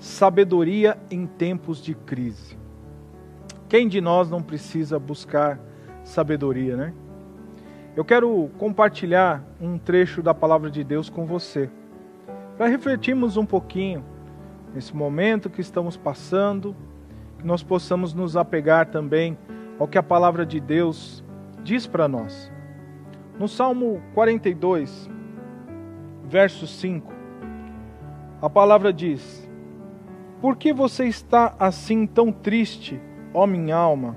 Sabedoria em tempos de crise. Quem de nós não precisa buscar sabedoria, né? Eu quero compartilhar um trecho da palavra de Deus com você, para refletirmos um pouquinho nesse momento que estamos passando, que nós possamos nos apegar também ao que a palavra de Deus diz para nós. No Salmo 42, verso 5, a palavra diz: por que você está assim tão triste, ó minha alma?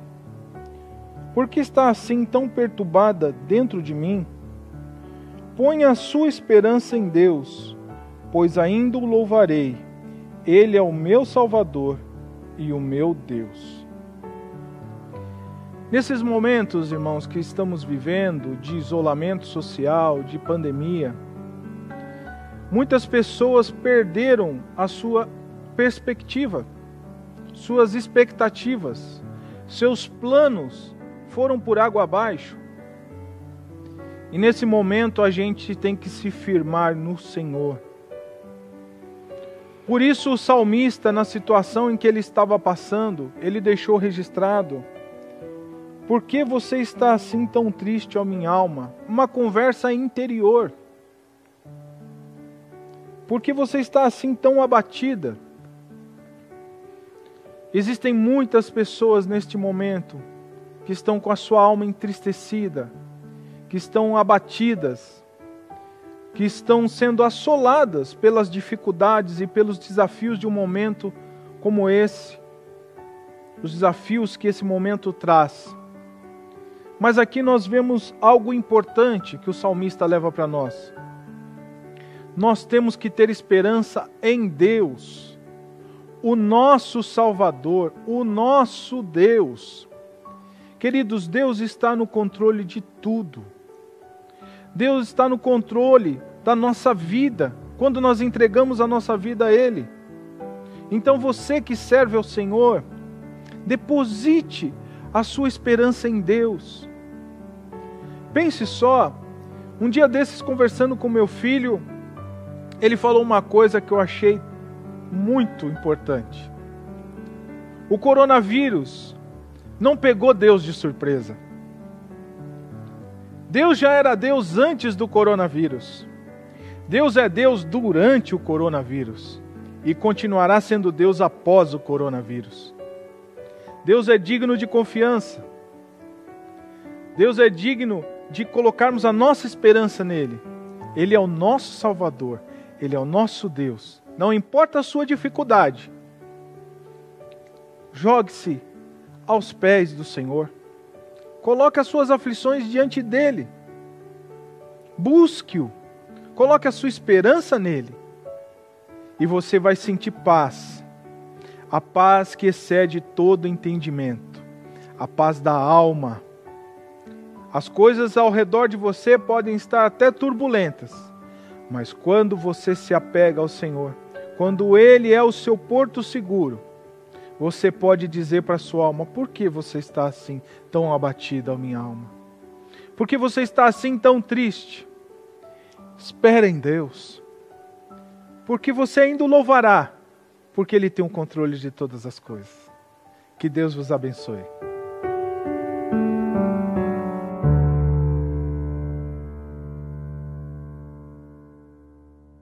Por que está assim tão perturbada dentro de mim? Ponha a sua esperança em Deus, pois ainda o louvarei. Ele é o meu Salvador e o meu Deus. Nesses momentos, irmãos, que estamos vivendo de isolamento social, de pandemia, muitas pessoas perderam a sua perspectiva, suas expectativas, seus planos foram por água abaixo. E nesse momento a gente tem que se firmar no Senhor. Por isso o salmista, na situação em que ele estava passando, ele deixou registrado: Por que você está assim tão triste, ó minha alma? Uma conversa interior. Por que você está assim tão abatida? Existem muitas pessoas neste momento que estão com a sua alma entristecida, que estão abatidas, que estão sendo assoladas pelas dificuldades e pelos desafios de um momento como esse, os desafios que esse momento traz. Mas aqui nós vemos algo importante que o salmista leva para nós. Nós temos que ter esperança em Deus o nosso Salvador, o nosso Deus. Queridos, Deus está no controle de tudo. Deus está no controle da nossa vida, quando nós entregamos a nossa vida a Ele. Então você que serve ao Senhor, deposite a sua esperança em Deus. Pense só, um dia desses conversando com meu filho, ele falou uma coisa que eu achei muito importante. O coronavírus não pegou Deus de surpresa. Deus já era Deus antes do coronavírus. Deus é Deus durante o coronavírus e continuará sendo Deus após o coronavírus. Deus é digno de confiança. Deus é digno de colocarmos a nossa esperança nele. Ele é o nosso Salvador, ele é o nosso Deus não importa a sua dificuldade, jogue-se aos pés do Senhor. Coloque as suas aflições diante dele. Busque-o. Coloque a sua esperança nele. E você vai sentir paz. A paz que excede todo entendimento. A paz da alma. As coisas ao redor de você podem estar até turbulentas, mas quando você se apega ao Senhor, quando Ele é o seu porto seguro, você pode dizer para sua alma: por que você está assim tão abatida, minha alma? Por que você está assim tão triste? Espera em Deus, porque você ainda o louvará, porque Ele tem o controle de todas as coisas. Que Deus vos abençoe.